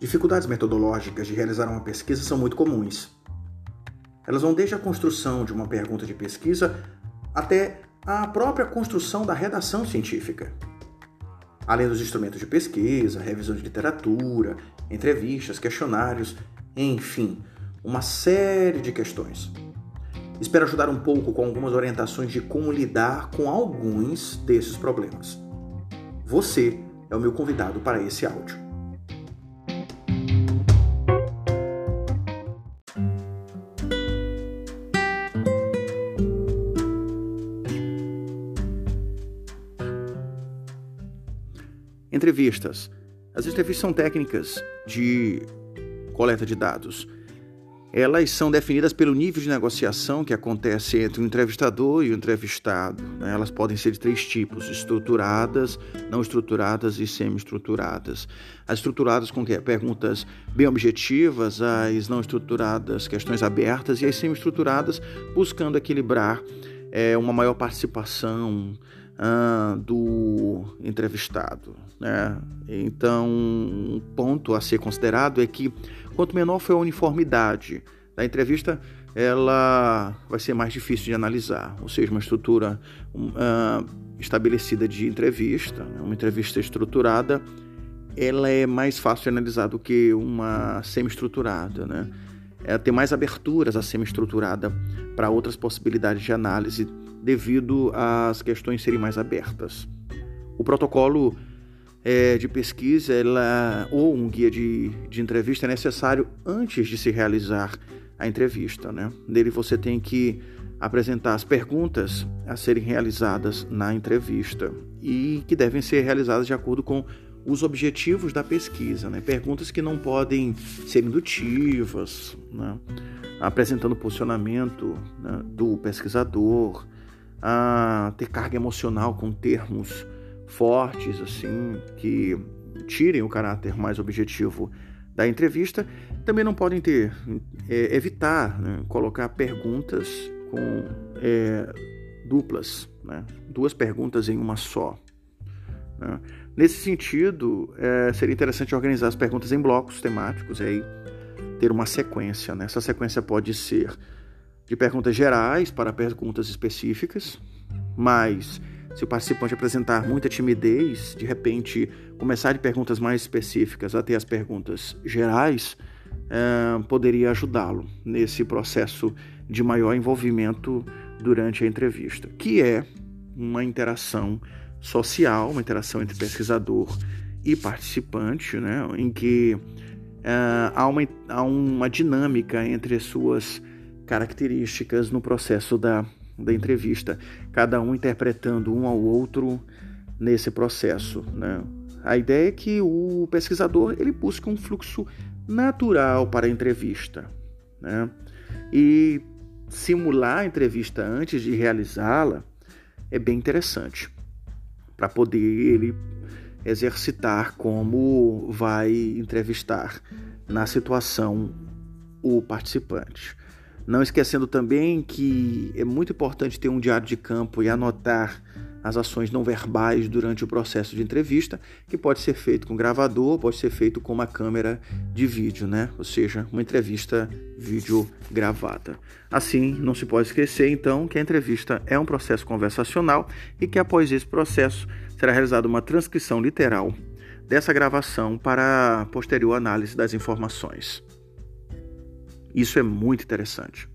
Dificuldades metodológicas de realizar uma pesquisa são muito comuns. Elas vão desde a construção de uma pergunta de pesquisa até a própria construção da redação científica. Além dos instrumentos de pesquisa, revisão de literatura, entrevistas, questionários, enfim, uma série de questões. Espero ajudar um pouco com algumas orientações de como lidar com alguns desses problemas. Você é o meu convidado para esse áudio. Entrevistas. As entrevistas são técnicas de coleta de dados. Elas são definidas pelo nível de negociação que acontece entre o entrevistador e o entrevistado. Né? Elas podem ser de três tipos: estruturadas, não estruturadas e semi-estruturadas. As estruturadas com perguntas bem objetivas, as não estruturadas, questões abertas, e as semi-estruturadas buscando equilibrar é, uma maior participação do entrevistado. Né? Então, um ponto a ser considerado é que quanto menor for a uniformidade da entrevista, ela vai ser mais difícil de analisar, ou seja, uma estrutura estabelecida de entrevista, né? uma entrevista estruturada, ela é mais fácil de analisar do que uma semi-estruturada, né? Ela tem mais aberturas a semi-estruturada para outras possibilidades de análise devido às questões serem mais abertas. O protocolo é, de pesquisa ela, ou um guia de, de entrevista é necessário antes de se realizar a entrevista. Né? Nele você tem que apresentar as perguntas a serem realizadas na entrevista e que devem ser realizadas de acordo com os objetivos da pesquisa, né? perguntas que não podem ser indutivas, né? apresentando o posicionamento né, do pesquisador, a ter carga emocional com termos fortes, assim, que tirem o caráter mais objetivo da entrevista, também não podem ter, é, evitar né, colocar perguntas com é, duplas, né, duas perguntas em uma só. Né. Nesse sentido, é, seria interessante organizar as perguntas em blocos temáticos e aí ter uma sequência. Né? Essa sequência pode ser de perguntas gerais para perguntas específicas, mas se o participante apresentar muita timidez, de repente começar de perguntas mais específicas até as perguntas gerais, é, poderia ajudá-lo nesse processo de maior envolvimento durante a entrevista, que é uma interação social, uma interação entre pesquisador e participante, né, em que é, há, uma, há uma dinâmica entre as suas características no processo da, da entrevista, cada um interpretando um ao outro nesse processo. Né? A ideia é que o pesquisador ele busca um fluxo natural para a entrevista né? e simular a entrevista antes de realizá-la é bem interessante para poder ele exercitar como vai entrevistar na situação o participante. Não esquecendo também que é muito importante ter um diário de campo e anotar as ações não verbais durante o processo de entrevista, que pode ser feito com gravador, pode ser feito com uma câmera de vídeo, né? Ou seja, uma entrevista vídeo gravada. Assim, não se pode esquecer então que a entrevista é um processo conversacional e que após esse processo será realizada uma transcrição literal dessa gravação para posterior análise das informações. Isso é muito interessante.